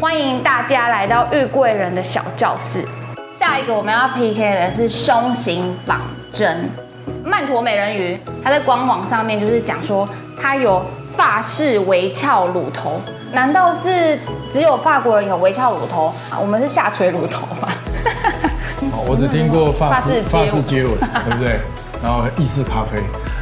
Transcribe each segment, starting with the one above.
欢迎大家来到玉贵人的小教室。下一个我们要 PK 的是胸型仿真曼陀美人鱼，它在官网上面就是讲说它有法式微翘乳头，难道是只有法国人有微翘乳头啊？我们是下垂乳头吗？哦我只听过法法式式接吻法式接吻，对不对？然后意式咖啡，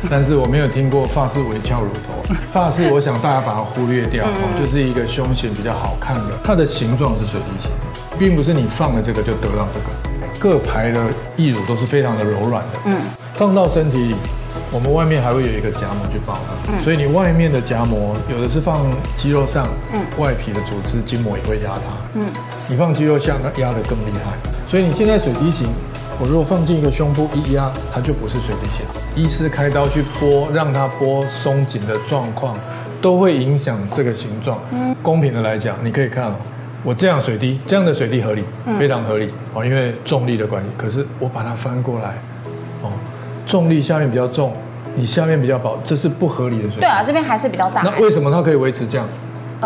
但是我没有听过发式微翘乳头。发式，我想大家把它忽略掉，哦就是一个胸型比较好看的，它的形状是水滴形，并不是你放了这个就得到这个。各排的义乳都是非常的柔软的，嗯，放到身体里，我们外面还会有一个夹膜去包它，所以你外面的夹膜有的是放肌肉上，嗯，外皮的组织筋膜也会压它，嗯，你放肌肉下，它压得更厉害。所以你现在水滴形，我如果放进一个胸部一压，它就不是水滴形。医师开刀去拨，让它拨松紧的状况，都会影响这个形状。嗯公平的来讲，你可以看哦，我这样水滴，这样的水滴合理，非常合理哦，因为重力的关系。可是我把它翻过来，哦，重力下面比较重，你下面比较薄，这是不合理的水滴对。啊，这边还是比较大。那为什么它可以维持这样？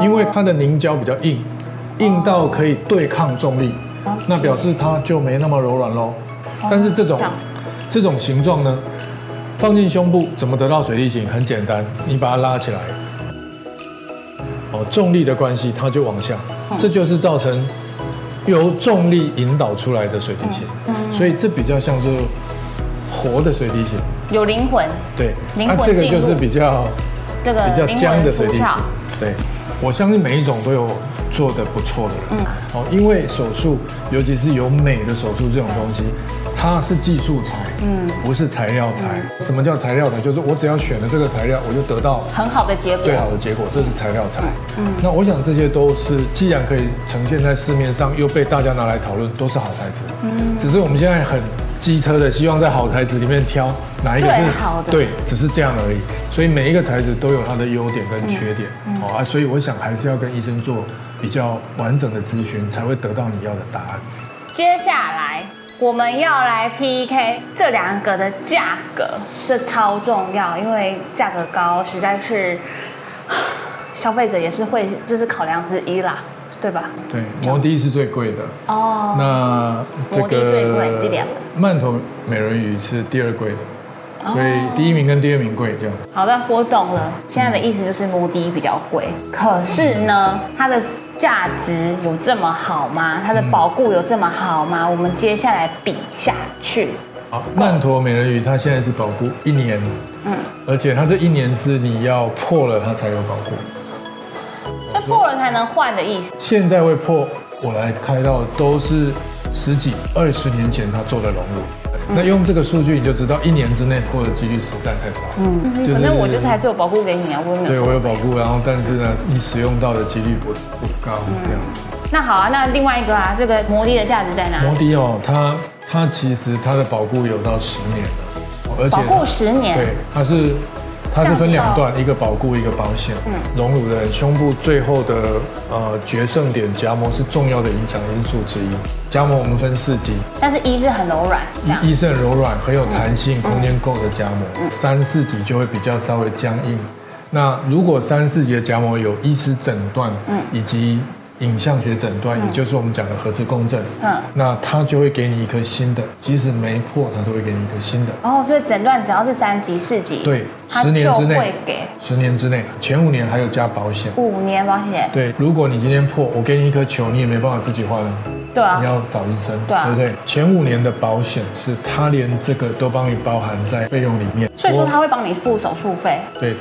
因为它的凝胶比较硬，硬到可以对抗重力，那表示它就没那么柔软喽。但是这种这种形状呢，放进胸部怎么得到水滴形？很简单，你把它拉起来，哦，重力的关系它就往下，这就是造成由重力引导出来的水滴形。所以这比较像是活的水滴形，有灵魂，对，灵魂这个就是比较。这个比较僵的水滴形魂出窍。。对，我相信每一种都有做的不错的人。嗯，哦，因为手术，尤其是有美的手术这种东西，它是技术材，嗯，不是材料材。什么叫材料材？就是我只要选了这个材料，我就得到很好的结果。最好的结果，这是材料材。嗯，那我想这些都是，既然可以呈现在市面上，又被大家拿来讨论，都是好材质。嗯，只是我们现在很机车的，希望在好材质里面挑哪一个是最好的对，只是这样而已。所以每一个材质都有它的优点跟缺点。哦啊，所以我想还是要跟医生做比较完整的咨询，才会得到你要的答案。接下来我们要来 PK 这两个的价格，这超重要，因为价格高实在是消费者也是会，这是考量之一啦，对吧？对，摩的是最贵的。哦，那这个曼陀美人鱼是第二贵的，哦所以第一名跟第二名贵这样。好的，我懂了。现在的意思就是摩的比较贵，可是呢，它的价值有这么好吗？它的保固有这么好吗？我们接下来比下去。好，曼陀美人鱼它现在是保固一年，嗯，而且它这一年是你要破了它才有保固。那破了才能换的意思。现在会破，我来开到都是十几、二十年前他做的熔乳。那用这个数据你就知道，一年之内破的几率实在太少。嗯，反正我就是还是有保护给你啊，我有。对我有保护，然后但是呢，你使用到的几率不不高这样。那好啊，那另外一个啊，这个摩的的价值在哪摩？的哦，它它其实它的保护有到十年的，而且保护十年。对，它是它是分两段，一个保固，一个保险。嗯，隆乳的胸部最后的呃决胜点夹膜是重要的影响因素之一。夹膜我们分四级，但是一是很柔软，这样。一是很柔软，很有弹性，空间够的夹膜。三四级就会比较稍微僵硬。那如果三四级的夹膜有医师诊断，以及影像学诊断，也就是我们讲的核磁共振，嗯那它就会给你一颗新的，即使没破，它都会给你一颗新的。哦，所以诊断只要是三级、四级，对，十年之内会内，给十年之内，前五年还有加保险。五年保险。对，如果你今天破，我给你一颗球，你也没办法自己换了，对啊你，要找医生，对啊不对？前五年的保险是他连这个都帮你包含在费用里面，所以说他会帮你付手术费。对，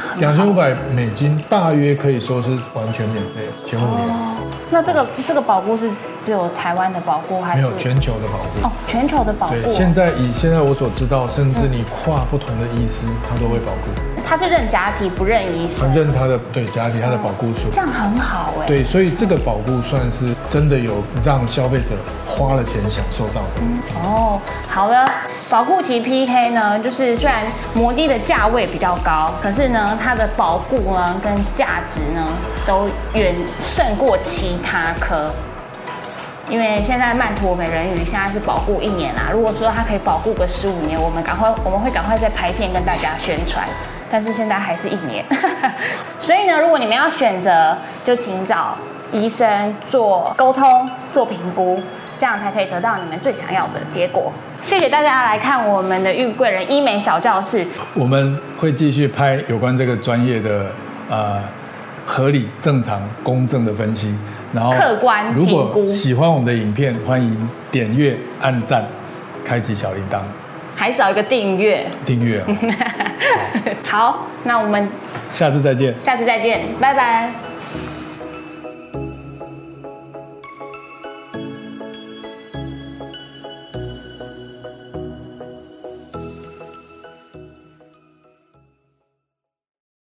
两千五百美金大约可以说是完全免费，前五年哦，那这个这个保护是只有台湾的保护还是没有全球的保护。哦全球的保护对，？现在以现在我所知道，甚至你跨不同的医师，他都会保护，他是认假体不认医生反，正他的对假体他的保护数。这样很好哎。对，所以这个保护算是真的有让消费者花了钱享受到的。哦，好的，保固期 PK 呢，就是虽然摩的的价位比较高，可是呢，它的保固呢跟价值呢都远胜过其他科。因为现在曼陀美人鱼现在是保固一年啦，如果说它可以保固个十五年，我们赶快我们会赶快再拍片跟大家宣传。但是现在还是一年，所以呢，如果你们要选择，就请找医生做沟通、做评估，这样才可以得到你们最想要的结果。谢谢大家来看我们的玉贵人医美小教室。我们会继续拍有关这个专业的呃合理、正常、公正的分析，然后客观如果喜欢我们的影片，欢迎点阅、按赞、开启小铃铛、还少一个订阅。订阅哦。好，那我们下次再见。下次再见，拜拜。